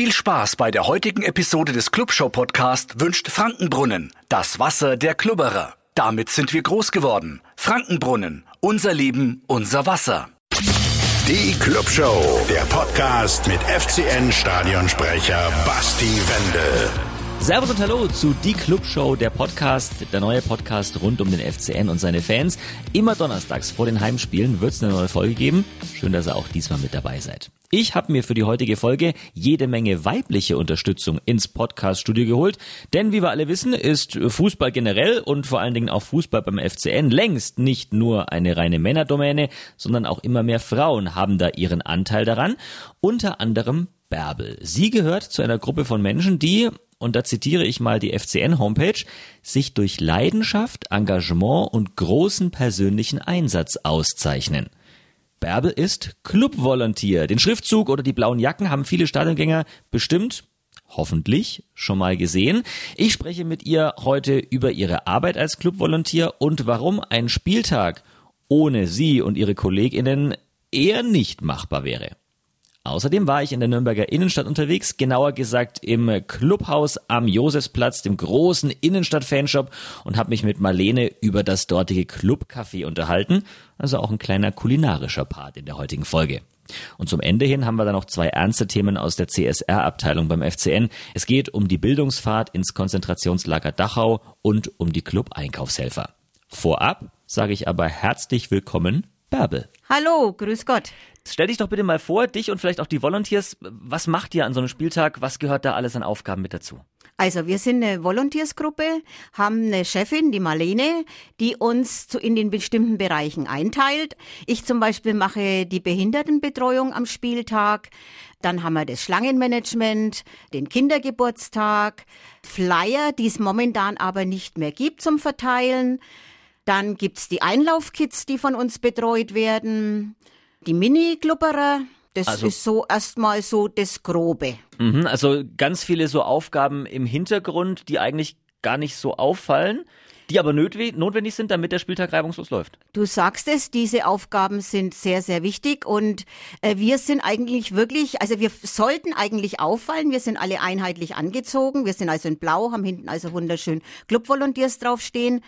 Viel Spaß bei der heutigen Episode des Clubshow Podcast wünscht Frankenbrunnen, das Wasser der Klubberer. Damit sind wir groß geworden. Frankenbrunnen, unser Leben, unser Wasser. Die Clubshow, der Podcast mit FCN Stadionsprecher Basti Wendel. Servus und Hallo zu Die Club Show, der Podcast, der neue Podcast rund um den FCN und seine Fans. Immer donnerstags vor den Heimspielen wird es eine neue Folge geben. Schön, dass ihr auch diesmal mit dabei seid. Ich habe mir für die heutige Folge jede Menge weibliche Unterstützung ins Podcast-Studio geholt, denn wie wir alle wissen, ist Fußball generell und vor allen Dingen auch Fußball beim FCN längst nicht nur eine reine Männerdomäne, sondern auch immer mehr Frauen haben da ihren Anteil daran, unter anderem Bärbel. Sie gehört zu einer Gruppe von Menschen, die und da zitiere ich mal die FCN-Homepage, sich durch Leidenschaft, Engagement und großen persönlichen Einsatz auszeichnen. Bärbel ist Clubvolontier. Den Schriftzug oder die blauen Jacken haben viele Stadiongänger bestimmt hoffentlich schon mal gesehen. Ich spreche mit ihr heute über ihre Arbeit als Clubvolontier und warum ein Spieltag ohne sie und ihre Kolleginnen eher nicht machbar wäre. Außerdem war ich in der Nürnberger Innenstadt unterwegs, genauer gesagt im Clubhaus am Josefsplatz, dem großen Innenstadt-Fanshop und habe mich mit Marlene über das dortige Clubcafé unterhalten, also auch ein kleiner kulinarischer Part in der heutigen Folge. Und zum Ende hin haben wir dann noch zwei ernste Themen aus der CSR-Abteilung beim FCN. Es geht um die Bildungsfahrt ins Konzentrationslager Dachau und um die Club-Einkaufshelfer. Vorab sage ich aber herzlich willkommen, Bärbel. Hallo, grüß Gott. Stell dich doch bitte mal vor, dich und vielleicht auch die Volunteers. Was macht ihr an so einem Spieltag? Was gehört da alles an Aufgaben mit dazu? Also wir sind eine Volunteersgruppe, haben eine Chefin, die Marlene, die uns in den bestimmten Bereichen einteilt. Ich zum Beispiel mache die Behindertenbetreuung am Spieltag. Dann haben wir das Schlangenmanagement, den Kindergeburtstag, Flyer, die es momentan aber nicht mehr gibt zum Verteilen. Dann gibt's die Einlaufkits, die von uns betreut werden die Mini-Glubberer. Das also, ist so erstmal so das Grobe. Mhm, also ganz viele so Aufgaben im Hintergrund, die eigentlich gar nicht so auffallen die aber notwendig sind, damit der Spieltag reibungslos läuft. Du sagst es, diese Aufgaben sind sehr, sehr wichtig und äh, wir sind eigentlich wirklich, also wir sollten eigentlich auffallen, wir sind alle einheitlich angezogen, wir sind also in blau, haben hinten also wunderschön Clubvolunteers draufstehen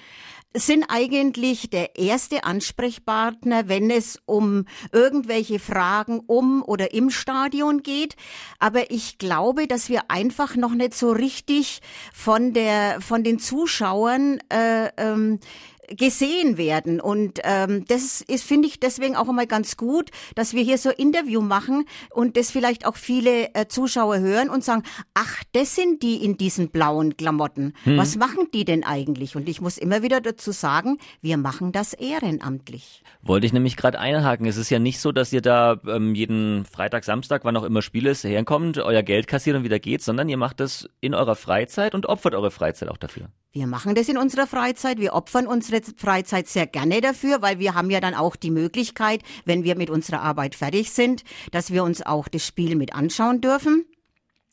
sind eigentlich der erste Ansprechpartner, wenn es um irgendwelche Fragen um oder im Stadion geht. Aber ich glaube, dass wir einfach noch nicht so richtig von der von den Zuschauern äh, ähm, gesehen werden. Und ähm, das ist, finde ich, deswegen auch einmal ganz gut, dass wir hier so Interview machen und das vielleicht auch viele äh, Zuschauer hören und sagen, ach, das sind die in diesen blauen Klamotten. Hm. Was machen die denn eigentlich? Und ich muss immer wieder dazu sagen, wir machen das ehrenamtlich. Wollte ich nämlich gerade einhaken. Es ist ja nicht so, dass ihr da ähm, jeden Freitag, Samstag, wann auch immer Spiel ist, herkommt, euer Geld kassiert und wieder geht, sondern ihr macht das in eurer Freizeit und opfert eure Freizeit auch dafür. Wir machen das in unserer Freizeit. Wir opfern unsere Freizeit sehr gerne dafür, weil wir haben ja dann auch die Möglichkeit, wenn wir mit unserer Arbeit fertig sind, dass wir uns auch das Spiel mit anschauen dürfen.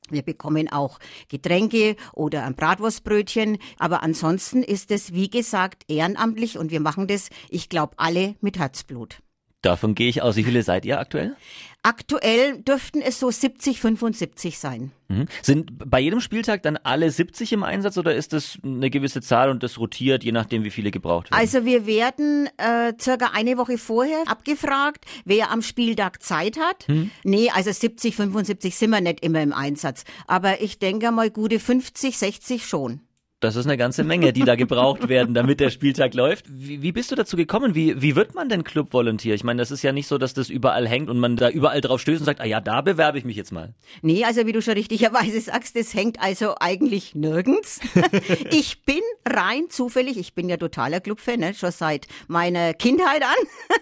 Wir bekommen auch Getränke oder ein Bratwurstbrötchen. Aber ansonsten ist es, wie gesagt, ehrenamtlich und wir machen das, ich glaube, alle mit Herzblut. Davon gehe ich aus. Wie viele seid ihr aktuell? Aktuell dürften es so 70, 75 sein. Mhm. Sind bei jedem Spieltag dann alle 70 im Einsatz oder ist das eine gewisse Zahl und das rotiert, je nachdem, wie viele gebraucht werden? Also wir werden äh, circa eine Woche vorher abgefragt, wer am Spieltag Zeit hat. Mhm. Nee, also 70, 75 sind wir nicht immer im Einsatz. Aber ich denke mal gute 50, 60 schon. Das ist eine ganze Menge, die da gebraucht werden, damit der Spieltag läuft. Wie, wie bist du dazu gekommen? Wie, wie wird man denn Club-Volunteer? Ich meine, das ist ja nicht so, dass das überall hängt und man da überall drauf stößt und sagt, ah ja, da bewerbe ich mich jetzt mal. Nee, also wie du schon richtigerweise sagst, das hängt also eigentlich nirgends. ich bin rein zufällig, ich bin ja totaler Club-Fan, ne, schon seit meiner Kindheit an.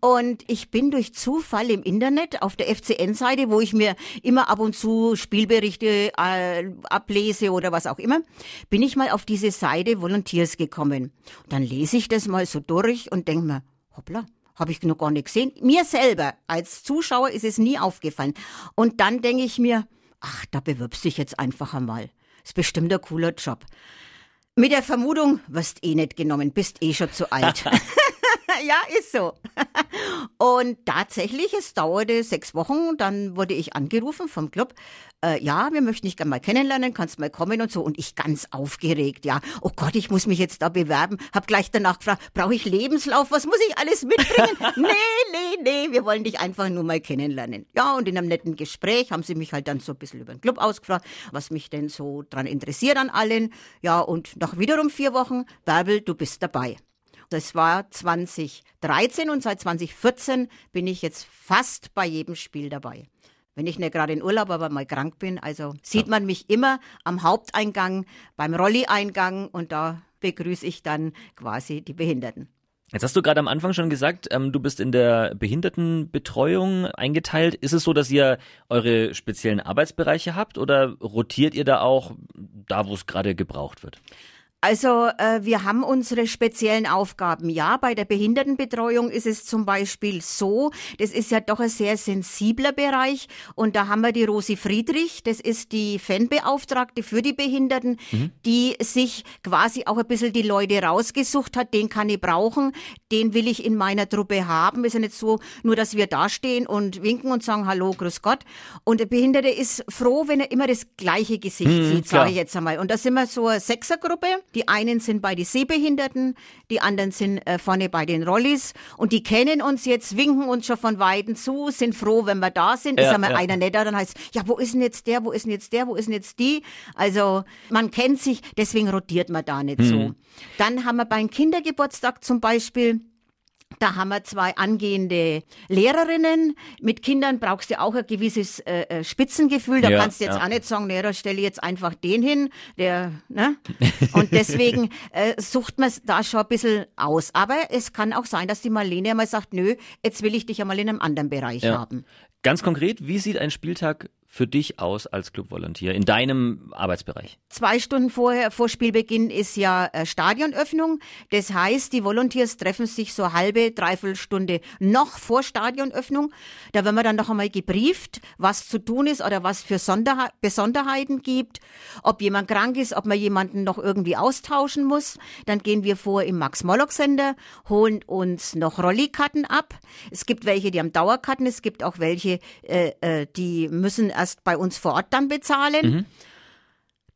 Und ich bin durch Zufall im Internet auf der FCN-Seite, wo ich mir immer ab und zu Spielberichte äh, ablese oder was auch immer, bin ich mal auf diese Seite Volunteers gekommen. Und dann lese ich das mal so durch und denke mir, hoppla, habe ich noch gar nicht gesehen. Mir selber als Zuschauer ist es nie aufgefallen. Und dann denke ich mir, ach, da bewirbst dich jetzt einfach einmal. Ist bestimmt ein cooler Job. Mit der Vermutung, wirst eh nicht genommen, bist eh schon zu alt. ja, ist so. Und tatsächlich, es dauerte sechs Wochen. Dann wurde ich angerufen vom Club. Äh, ja, wir möchten dich gerne mal kennenlernen, kannst mal kommen und so. Und ich ganz aufgeregt, ja. Oh Gott, ich muss mich jetzt da bewerben. Hab gleich danach gefragt, brauche ich Lebenslauf? Was muss ich alles mitbringen? nee, nee, nee, wir wollen dich einfach nur mal kennenlernen. Ja, und in einem netten Gespräch haben sie mich halt dann so ein bisschen über den Club ausgefragt, was mich denn so dran interessiert an allen. Ja, und nach wiederum vier Wochen, Bärbel, du bist dabei. Das war 2013 und seit 2014 bin ich jetzt fast bei jedem Spiel dabei. Wenn ich nicht gerade in Urlaub, aber mal krank bin, also sieht man mich immer am Haupteingang, beim Rolli-Eingang und da begrüße ich dann quasi die Behinderten. Jetzt hast du gerade am Anfang schon gesagt, ähm, du bist in der Behindertenbetreuung eingeteilt. Ist es so, dass ihr eure speziellen Arbeitsbereiche habt oder rotiert ihr da auch da, wo es gerade gebraucht wird? Also äh, wir haben unsere speziellen Aufgaben. Ja, bei der Behindertenbetreuung ist es zum Beispiel so, das ist ja doch ein sehr sensibler Bereich und da haben wir die Rosi Friedrich, das ist die Fanbeauftragte für die Behinderten, mhm. die sich quasi auch ein bisschen die Leute rausgesucht hat, den kann ich brauchen, den will ich in meiner Truppe haben. Ist ja nicht so, nur dass wir dastehen und winken und sagen Hallo, grüß Gott. Und der Behinderte ist froh, wenn er immer das gleiche Gesicht mhm, sieht, sage ich jetzt einmal. Und da sind wir so eine Sechsergruppe die einen sind bei den Sehbehinderten, die anderen sind äh, vorne bei den Rollis und die kennen uns jetzt, winken uns schon von Weiden zu, sind froh, wenn wir da sind. Ja, ist einmal ja. einer nicht da, dann heißt ja, wo ist denn jetzt der, wo ist denn jetzt der, wo ist denn jetzt die? Also man kennt sich, deswegen rotiert man da nicht mhm. so. Dann haben wir beim Kindergeburtstag zum Beispiel da haben wir zwei angehende Lehrerinnen. Mit Kindern brauchst du auch ein gewisses äh, äh Spitzengefühl. Da ja, kannst du jetzt ja. auch nicht sagen, nee, da stelle ich jetzt einfach den hin. Der, ne? Und deswegen äh, sucht man da schon ein bisschen aus. Aber es kann auch sein, dass die Marlene einmal sagt, nö, jetzt will ich dich einmal in einem anderen Bereich ja. haben. Ganz konkret, wie sieht ein Spieltag für dich aus als Clubvolontier in deinem Arbeitsbereich? Zwei Stunden vorher, vor Spielbeginn ist ja äh, Stadionöffnung. Das heißt, die Volunteers treffen sich so halbe, dreiviertel Stunde noch vor Stadionöffnung. Da werden wir dann noch einmal gebrieft, was zu tun ist oder was für Sonderhe Besonderheiten gibt, ob jemand krank ist, ob man jemanden noch irgendwie austauschen muss. Dann gehen wir vor im Max-Mollock-Sender, holen uns noch Rollikarten ab. Es gibt welche, die haben Dauerkarten, es gibt auch welche, äh, äh, die müssen erst bei uns vor Ort dann bezahlen. Mhm.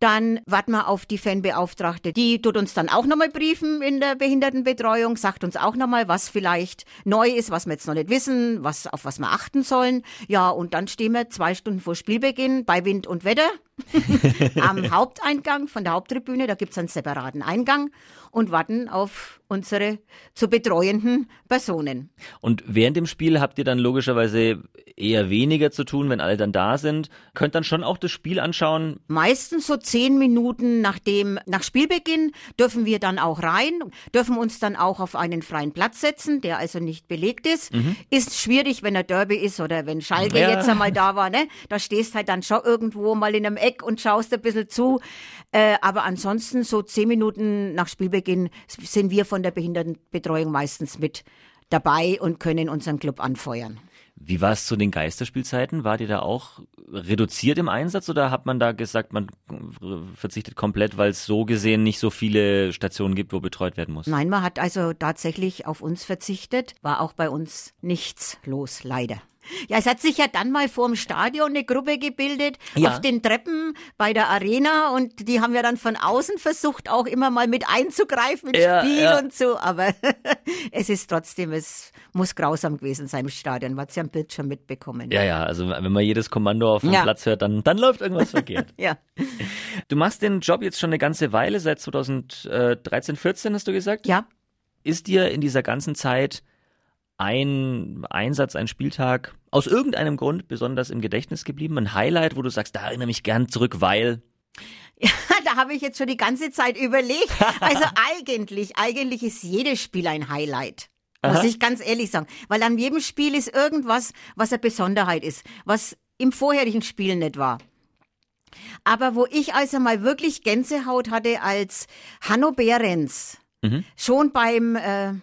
Dann warten wir auf die Fanbeauftragte. Die tut uns dann auch nochmal briefen in der Behindertenbetreuung, sagt uns auch nochmal, was vielleicht neu ist, was wir jetzt noch nicht wissen, was, auf was wir achten sollen. Ja, und dann stehen wir zwei Stunden vor Spielbeginn bei Wind und Wetter am Haupteingang von der Haupttribüne. Da gibt es einen separaten Eingang und warten auf unsere zu betreuenden Personen. Und während dem Spiel habt ihr dann logischerweise eher weniger zu tun, wenn alle dann da sind. Könnt dann schon auch das Spiel anschauen? Meistens so zehn Minuten nach dem, nach Spielbeginn dürfen wir dann auch rein, dürfen uns dann auch auf einen freien Platz setzen, der also nicht belegt ist. Mhm. Ist schwierig, wenn er Derby ist oder wenn Schalke ja. jetzt einmal da war, ne? Da stehst halt dann schon irgendwo mal in einem Eck und schaust ein bisschen zu. Äh, aber ansonsten so zehn Minuten nach Spielbeginn sind wir von der Behindertenbetreuung meistens mit dabei und können unseren Club anfeuern. Wie war es zu den Geisterspielzeiten? War ihr da auch reduziert im Einsatz oder hat man da gesagt, man verzichtet komplett, weil es so gesehen nicht so viele Stationen gibt, wo betreut werden muss? Nein, man hat also tatsächlich auf uns verzichtet. War auch bei uns nichts los, leider. Ja, es hat sich ja dann mal vor dem Stadion eine Gruppe gebildet ja. auf den Treppen bei der Arena und die haben ja dann von außen versucht, auch immer mal mit einzugreifen ins ja, Spiel ja. und so, aber es ist trotzdem, es muss grausam gewesen sein im Stadion, hat ja am Bildschirm mitbekommen. Ja, ja, also wenn man jedes Kommando auf dem Platz hört, dann, dann läuft irgendwas verkehrt. ja. Du machst den Job jetzt schon eine ganze Weile, seit 2013, 14 hast du gesagt? Ja. Ist dir in dieser ganzen Zeit ein Einsatz, ein Spieltag aus irgendeinem Grund besonders im Gedächtnis geblieben? Ein Highlight, wo du sagst, da erinnere mich gern zurück, weil. Ja, da habe ich jetzt schon die ganze Zeit überlegt. Also eigentlich, eigentlich ist jedes Spiel ein Highlight. Muss Aha. ich ganz ehrlich sagen. Weil an jedem Spiel ist irgendwas, was eine Besonderheit ist, was im vorherigen Spiel nicht war. Aber wo ich also mal wirklich Gänsehaut hatte als Hanno Behrens, mhm. schon beim äh,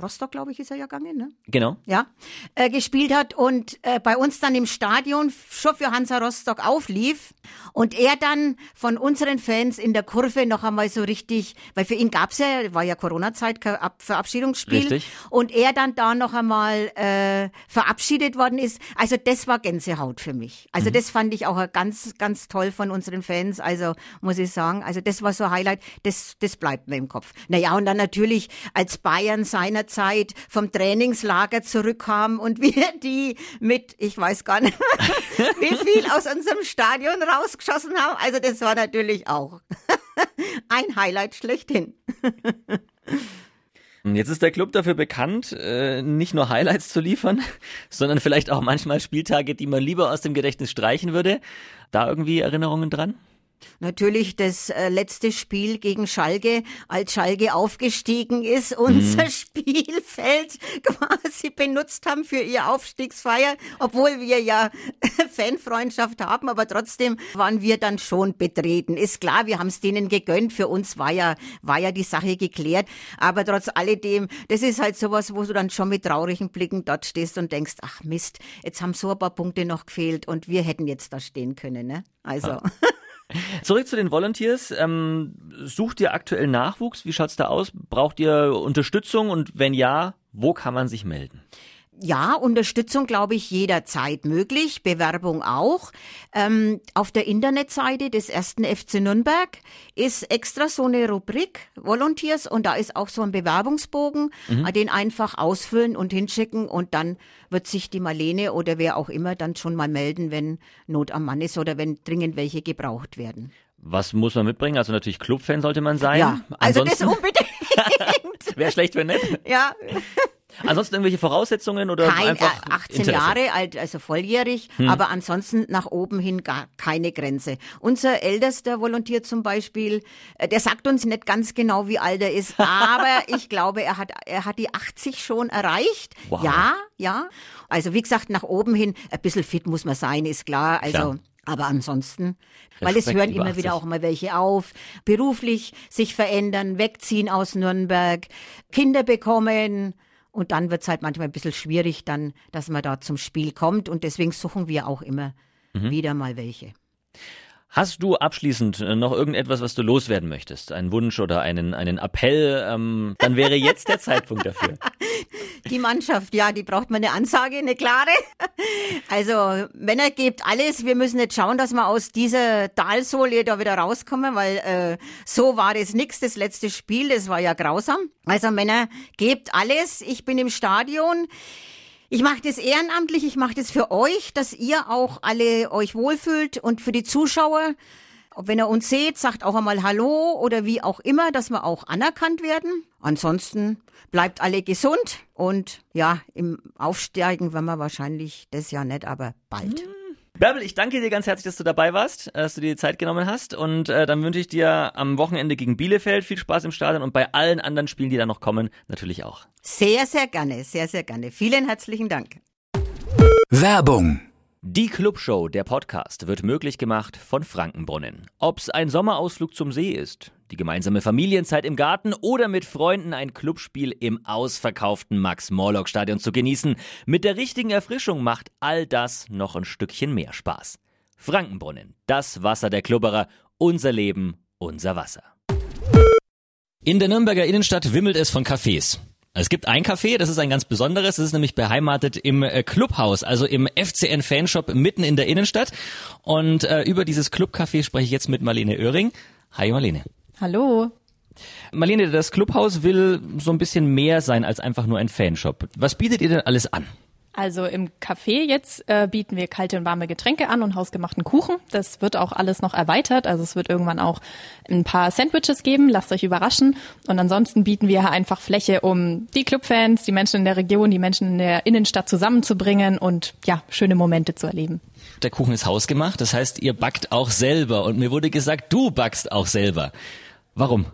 Rostock, glaube ich, ist er ja gegangen, ne? Genau. Ja, äh, gespielt hat und äh, bei uns dann im Stadion schon für Hansa Rostock auflief und er dann von unseren Fans in der Kurve noch einmal so richtig, weil für ihn gab's ja, war ja Corona-Zeit, Ab Verabschiedungsspiel Richtig. und er dann da noch einmal äh, verabschiedet worden ist. Also das war Gänsehaut für mich. Also das fand ich auch ganz, ganz toll von unseren Fans. Also muss ich sagen, also das war so ein Highlight, das, das bleibt mir im Kopf. Naja, und dann natürlich, als Bayern seinerzeit vom Trainingslager zurückkam und wir die mit, ich weiß gar nicht, wie viel aus unserem Stadion rausgeschossen haben. Also das war natürlich auch ein Highlight schlechthin. Jetzt ist der Club dafür bekannt, äh, nicht nur Highlights zu liefern, sondern vielleicht auch manchmal Spieltage, die man lieber aus dem Gedächtnis streichen würde. Da irgendwie Erinnerungen dran? Natürlich das äh, letzte Spiel gegen Schalke, als Schalke aufgestiegen ist, unser Spielfeld quasi benutzt haben für ihr Aufstiegsfeier, obwohl wir ja Fanfreundschaft haben, aber trotzdem waren wir dann schon betreten. Ist klar, wir haben es denen gegönnt, für uns war ja, war ja die Sache geklärt, aber trotz alledem, das ist halt sowas, wo du dann schon mit traurigen Blicken dort stehst und denkst, ach Mist, jetzt haben so ein paar Punkte noch gefehlt und wir hätten jetzt da stehen können, ne? Also. Zurück zu den Volunteers. Ähm, sucht ihr aktuell Nachwuchs? Wie schaut's da aus? Braucht ihr Unterstützung? Und wenn ja, wo kann man sich melden? Ja, Unterstützung, glaube ich, jederzeit möglich, Bewerbung auch. Ähm, auf der Internetseite des ersten FC Nürnberg ist extra so eine Rubrik Volunteers und da ist auch so ein Bewerbungsbogen, äh, den einfach ausfüllen und hinschicken und dann wird sich die Marlene oder wer auch immer dann schon mal melden, wenn Not am Mann ist oder wenn dringend welche gebraucht werden. Was muss man mitbringen? Also natürlich Clubfan sollte man sein. Ja, also das Ansonsten unbedingt. wäre schlecht, wenn nicht. ja. Ansonsten irgendwelche Voraussetzungen oder Kein, äh, einfach 18 Interesse? Jahre alt, also volljährig, aber ansonsten nach oben hin gar keine Grenze. Unser ältester Volontär zum Beispiel, äh, der sagt uns nicht ganz genau, wie alt er ist, aber ich glaube, er hat, er hat die 80 schon erreicht. Wow. Ja, ja. Also wie gesagt, nach oben hin, ein bisschen fit muss man sein, ist klar. Also Klar. Aber ansonsten, weil es Respekt hören immer wieder 80. auch mal welche auf, beruflich sich verändern, wegziehen aus Nürnberg, Kinder bekommen. Und dann wird's halt manchmal ein bisschen schwierig, dann, dass man da zum Spiel kommt. Und deswegen suchen wir auch immer Mhm. wieder mal welche. Hast du abschließend äh, noch irgendetwas, was du loswerden möchtest? Einen Wunsch oder einen, einen Appell? Ähm, dann wäre jetzt der Zeitpunkt dafür. Die Mannschaft, ja, die braucht man eine Ansage, eine klare. Also Männer gebt alles. Wir müssen jetzt schauen, dass wir aus dieser Talsohle da wieder rauskommen, weil äh, so war es nix. Das letzte Spiel, das war ja grausam. Also Männer gebt alles. Ich bin im Stadion. Ich mache das ehrenamtlich, ich mache das für euch, dass ihr auch alle euch wohlfühlt und für die Zuschauer. Wenn ihr uns seht, sagt auch einmal Hallo oder wie auch immer, dass wir auch anerkannt werden. Ansonsten bleibt alle gesund und ja, im Aufsteigen werden wir wahrscheinlich das Jahr nicht, aber bald. Bärbel, ich danke dir ganz herzlich, dass du dabei warst, äh, dass du dir die Zeit genommen hast. Und äh, dann wünsche ich dir am Wochenende gegen Bielefeld viel Spaß im Stadion und bei allen anderen Spielen, die da noch kommen, natürlich auch. Sehr, sehr gerne, sehr, sehr gerne. Vielen herzlichen Dank. Werbung. Die Clubshow, der Podcast, wird möglich gemacht von Frankenbrunnen. Ob's ein Sommerausflug zum See ist, die gemeinsame Familienzeit im Garten oder mit Freunden ein Clubspiel im ausverkauften Max-Morlock-Stadion zu genießen, mit der richtigen Erfrischung macht all das noch ein Stückchen mehr Spaß. Frankenbrunnen, das Wasser der Klubberer, unser Leben, unser Wasser. In der Nürnberger Innenstadt wimmelt es von Cafés. Es gibt ein Café, das ist ein ganz besonderes, das ist nämlich beheimatet im äh, Clubhaus, also im FCN Fanshop mitten in der Innenstadt. Und äh, über dieses Clubcafé spreche ich jetzt mit Marlene Oehring. Hi Marlene. Hallo. Marlene, das Clubhaus will so ein bisschen mehr sein als einfach nur ein Fanshop. Was bietet ihr denn alles an? Also im Café jetzt äh, bieten wir kalte und warme Getränke an und hausgemachten Kuchen. Das wird auch alles noch erweitert. Also es wird irgendwann auch ein paar Sandwiches geben. Lasst euch überraschen. Und ansonsten bieten wir einfach Fläche, um die Clubfans, die Menschen in der Region, die Menschen in der Innenstadt zusammenzubringen und ja, schöne Momente zu erleben. Der Kuchen ist hausgemacht, das heißt, ihr backt auch selber. Und mir wurde gesagt, du backst auch selber. Warum?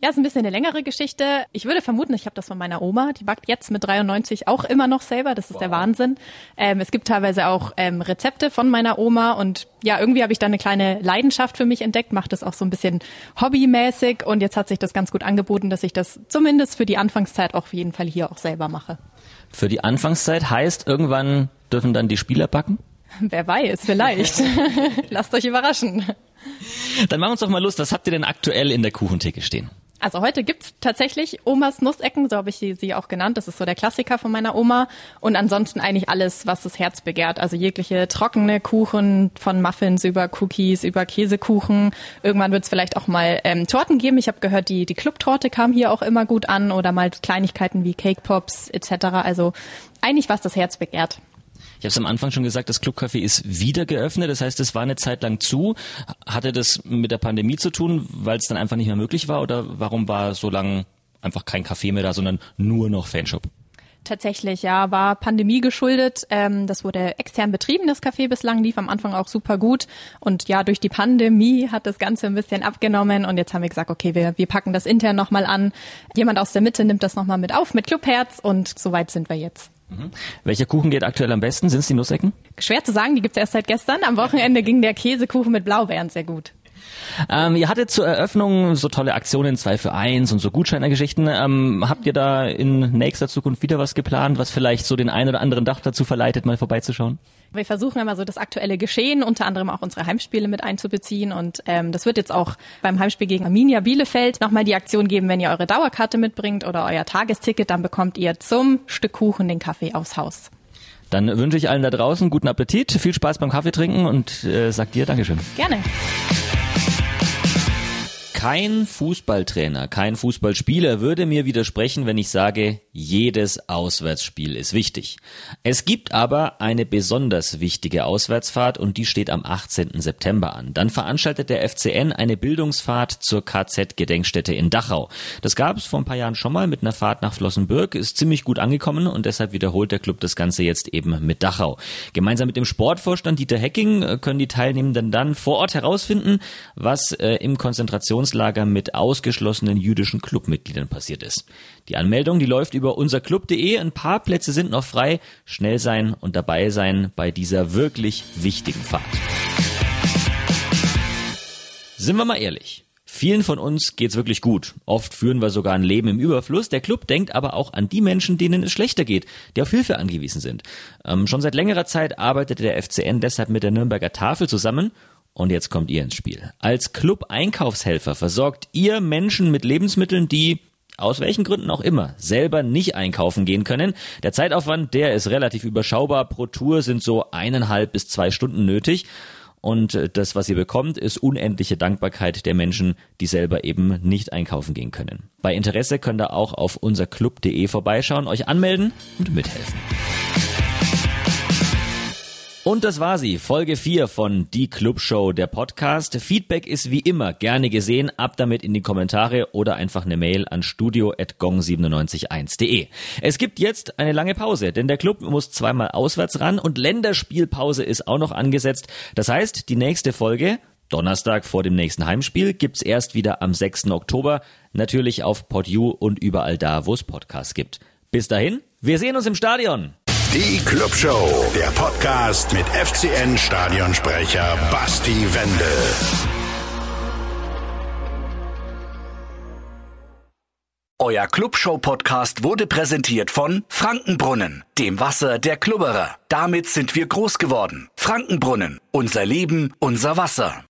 Ja, ist ein bisschen eine längere Geschichte. Ich würde vermuten, ich habe das von meiner Oma, die backt jetzt mit 93 auch immer noch selber. Das ist wow. der Wahnsinn. Ähm, es gibt teilweise auch ähm, Rezepte von meiner Oma und ja, irgendwie habe ich da eine kleine Leidenschaft für mich entdeckt, mache das auch so ein bisschen hobbymäßig und jetzt hat sich das ganz gut angeboten, dass ich das zumindest für die Anfangszeit auch auf jeden Fall hier auch selber mache. Für die Anfangszeit heißt, irgendwann dürfen dann die Spieler backen? Wer weiß, vielleicht. Lasst euch überraschen. Dann machen wir uns doch mal Lust. Was habt ihr denn aktuell in der Kuchentheke stehen? Also heute gibt's tatsächlich Omas Nussecken, so habe ich sie auch genannt. Das ist so der Klassiker von meiner Oma. Und ansonsten eigentlich alles, was das Herz begehrt. Also jegliche trockene Kuchen von Muffins über Cookies, über Käsekuchen. Irgendwann wird's vielleicht auch mal ähm, Torten geben. Ich habe gehört, die, die Clubtorte kam hier auch immer gut an oder mal Kleinigkeiten wie Cake Pops etc. Also eigentlich was das Herz begehrt. Ich habe es am Anfang schon gesagt, das Clubcafé ist wieder geöffnet. Das heißt, es war eine Zeit lang zu. Hatte das mit der Pandemie zu tun, weil es dann einfach nicht mehr möglich war? Oder warum war so lange einfach kein Café mehr da, sondern nur noch Fanshop? Tatsächlich, ja, war Pandemie geschuldet. Ähm, das wurde extern betrieben, das Café bislang, lief am Anfang auch super gut. Und ja, durch die Pandemie hat das Ganze ein bisschen abgenommen und jetzt haben wir gesagt, okay, wir, wir packen das intern nochmal an. Jemand aus der Mitte nimmt das nochmal mit auf mit Clubherz und soweit sind wir jetzt. Mhm. Welcher Kuchen geht aktuell am besten? Sind es die Nussecken? Schwer zu sagen, die gibt's erst seit gestern. Am Wochenende ging der Käsekuchen mit Blaubeeren sehr gut. Ähm, ihr hattet zur Eröffnung so tolle Aktionen, zwei für eins und so Gutscheinergeschichten. Ähm, habt ihr da in nächster Zukunft wieder was geplant, was vielleicht so den einen oder anderen Dach dazu verleitet, mal vorbeizuschauen? Wir versuchen immer so das aktuelle Geschehen, unter anderem auch unsere Heimspiele mit einzubeziehen. Und ähm, das wird jetzt auch beim Heimspiel gegen Arminia Bielefeld nochmal die Aktion geben, wenn ihr eure Dauerkarte mitbringt oder euer Tagesticket, dann bekommt ihr zum Stück Kuchen den Kaffee aufs Haus. Dann wünsche ich allen da draußen guten Appetit, viel Spaß beim Kaffee trinken und äh, sag dir Dankeschön. Gerne kein Fußballtrainer, kein Fußballspieler würde mir widersprechen, wenn ich sage, jedes Auswärtsspiel ist wichtig. Es gibt aber eine besonders wichtige Auswärtsfahrt und die steht am 18. September an. Dann veranstaltet der FCN eine Bildungsfahrt zur KZ-Gedenkstätte in Dachau. Das gab es vor ein paar Jahren schon mal mit einer Fahrt nach Flossenbürg, ist ziemlich gut angekommen und deshalb wiederholt der Club das Ganze jetzt eben mit Dachau. Gemeinsam mit dem Sportvorstand Dieter Hecking äh, können die Teilnehmenden dann vor Ort herausfinden, was äh, im Konzentrations Trainingslager mit ausgeschlossenen jüdischen Clubmitgliedern passiert ist. Die Anmeldung, die läuft über unserclub.de. Ein paar Plätze sind noch frei. Schnell sein und dabei sein bei dieser wirklich wichtigen Fahrt. Sind wir mal ehrlich. Vielen von uns geht's wirklich gut. Oft führen wir sogar ein Leben im Überfluss. Der Club denkt aber auch an die Menschen, denen es schlechter geht, die auf Hilfe angewiesen sind. Ähm, schon seit längerer Zeit arbeitet der FCN deshalb mit der Nürnberger Tafel zusammen und jetzt kommt ihr ins Spiel. Als Club-Einkaufshelfer versorgt ihr Menschen mit Lebensmitteln, die aus welchen Gründen auch immer, selber nicht einkaufen gehen können. Der Zeitaufwand, der ist relativ überschaubar. Pro Tour sind so eineinhalb bis zwei Stunden nötig. Und äh, das, was ihr bekommt, ist unendliche Dankbarkeit der Menschen, die selber eben nicht einkaufen gehen können. Bei Interesse könnt ihr auch auf unserclub.de vorbeischauen, euch anmelden und mithelfen. Und das war sie, Folge 4 von Die Club Show, der Podcast. Feedback ist wie immer gerne gesehen, ab damit in die Kommentare oder einfach eine Mail an studio.gong971.de. Es gibt jetzt eine lange Pause, denn der Club muss zweimal auswärts ran und Länderspielpause ist auch noch angesetzt. Das heißt, die nächste Folge Donnerstag vor dem nächsten Heimspiel gibt's erst wieder am 6. Oktober, natürlich auf PodU und überall da, wo es Podcasts gibt. Bis dahin, wir sehen uns im Stadion. Die Club Show, der Podcast mit FCN Stadionsprecher Basti Wendel. Euer Clubshow-Podcast wurde präsentiert von Frankenbrunnen, dem Wasser der Klubberer. Damit sind wir groß geworden. Frankenbrunnen, unser Leben, unser Wasser.